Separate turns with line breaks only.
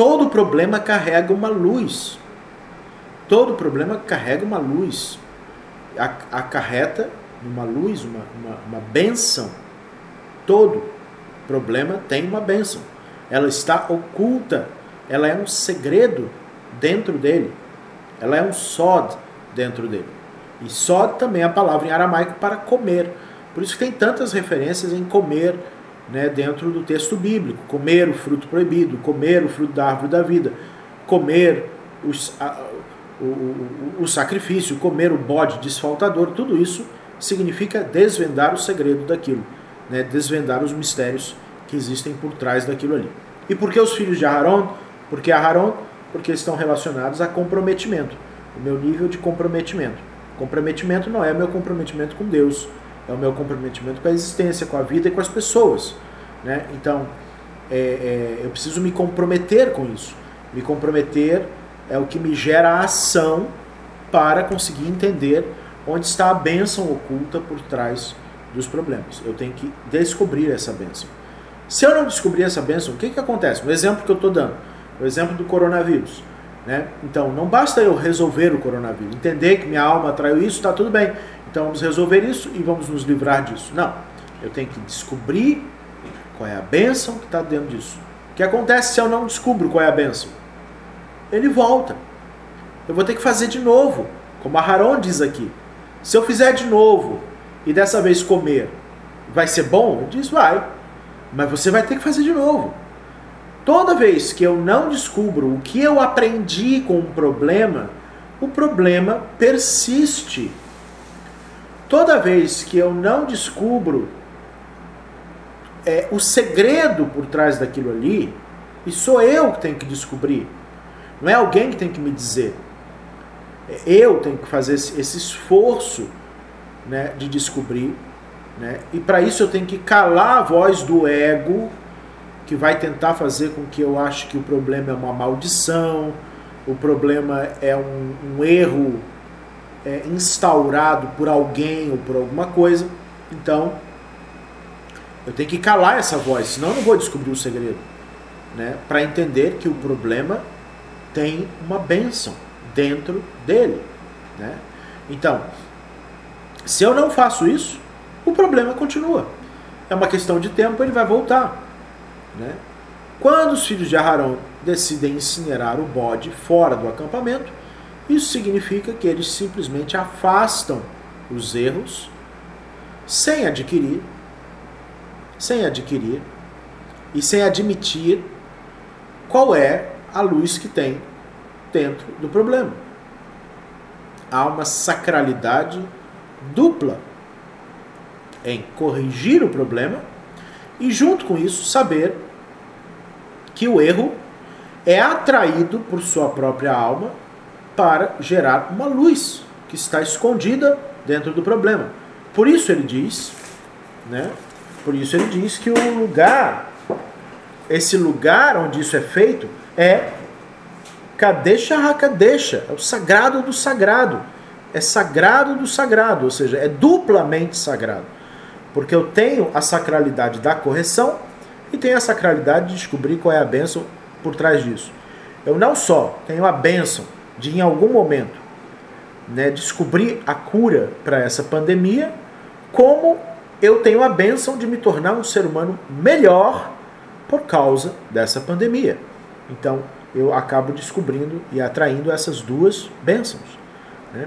todo problema carrega uma luz. Todo problema carrega uma luz. Acarreta uma luz, uma, uma, uma benção. Todo problema tem uma benção. Ela está oculta. Ela é um segredo dentro dele. Ela é um sod dentro dele. E sod também é a palavra em aramaico para comer. Por isso que tem tantas referências em comer né, dentro do texto bíblico. Comer o fruto proibido, comer o fruto da árvore da vida, comer os, a, o, o, o sacrifício, comer o bode desfaltador, tudo isso significa desvendar o segredo daquilo, né, desvendar os mistérios que existem por trás daquilo ali. E por que os filhos de Aharon? Porque Aharon? Porque estão relacionados a comprometimento, o meu nível de comprometimento. Comprometimento não é meu comprometimento com Deus, é o meu comprometimento com a existência, com a vida e com as pessoas. Né? Então, é, é, eu preciso me comprometer com isso. Me comprometer é o que me gera a ação para conseguir entender onde está a bênção oculta por trás dos problemas. Eu tenho que descobrir essa bênção. Se eu não descobrir essa bênção, o que, que acontece? O exemplo que eu estou dando, o exemplo do coronavírus. Né? Então, não basta eu resolver o coronavírus, entender que minha alma atraiu isso, está tudo bem. Então vamos resolver isso e vamos nos livrar disso. Não. Eu tenho que descobrir qual é a bênção que está dentro disso. O que acontece se eu não descubro qual é a bênção? Ele volta. Eu vou ter que fazer de novo, como a Haron diz aqui. Se eu fizer de novo e dessa vez comer, vai ser bom? Ele diz, vai. Mas você vai ter que fazer de novo. Toda vez que eu não descubro o que eu aprendi com um problema, o problema persiste toda vez que eu não descubro é, o segredo por trás daquilo ali, e sou eu que tenho que descobrir, não é alguém que tem que me dizer. É eu tenho que fazer esse, esse esforço né, de descobrir. Né, e para isso eu tenho que calar a voz do ego, que vai tentar fazer com que eu ache que o problema é uma maldição, o problema é um, um erro é, instaurado por alguém ou por alguma coisa. Então, eu tenho que calar essa voz, senão eu não vou descobrir o segredo. Né? Para entender que o problema tem uma bênção dentro dele. Né? Então, se eu não faço isso, o problema continua. É uma questão de tempo, ele vai voltar. Né? Quando os filhos de Aharon decidem incinerar o bode fora do acampamento, isso significa que eles simplesmente afastam os erros sem adquirir, sem adquirir e sem admitir qual é a luz que tem dentro do problema. Há uma sacralidade dupla em corrigir o problema e, junto com isso, saber que o erro é atraído por sua própria alma para gerar uma luz que está escondida dentro do problema. Por isso ele diz, né? Por isso ele diz que o lugar, esse lugar onde isso é feito, é Kadesha Hakadesha, é o sagrado do sagrado. É sagrado do sagrado, ou seja, é duplamente sagrado. Porque eu tenho a sacralidade da correção e tenho a sacralidade de descobrir qual é a bênção por trás disso. Eu não só tenho a bênção de em algum momento né, descobrir a cura para essa pandemia, como eu tenho a benção de me tornar um ser humano melhor por causa dessa pandemia. Então eu acabo descobrindo e atraindo essas duas bênçãos. Né?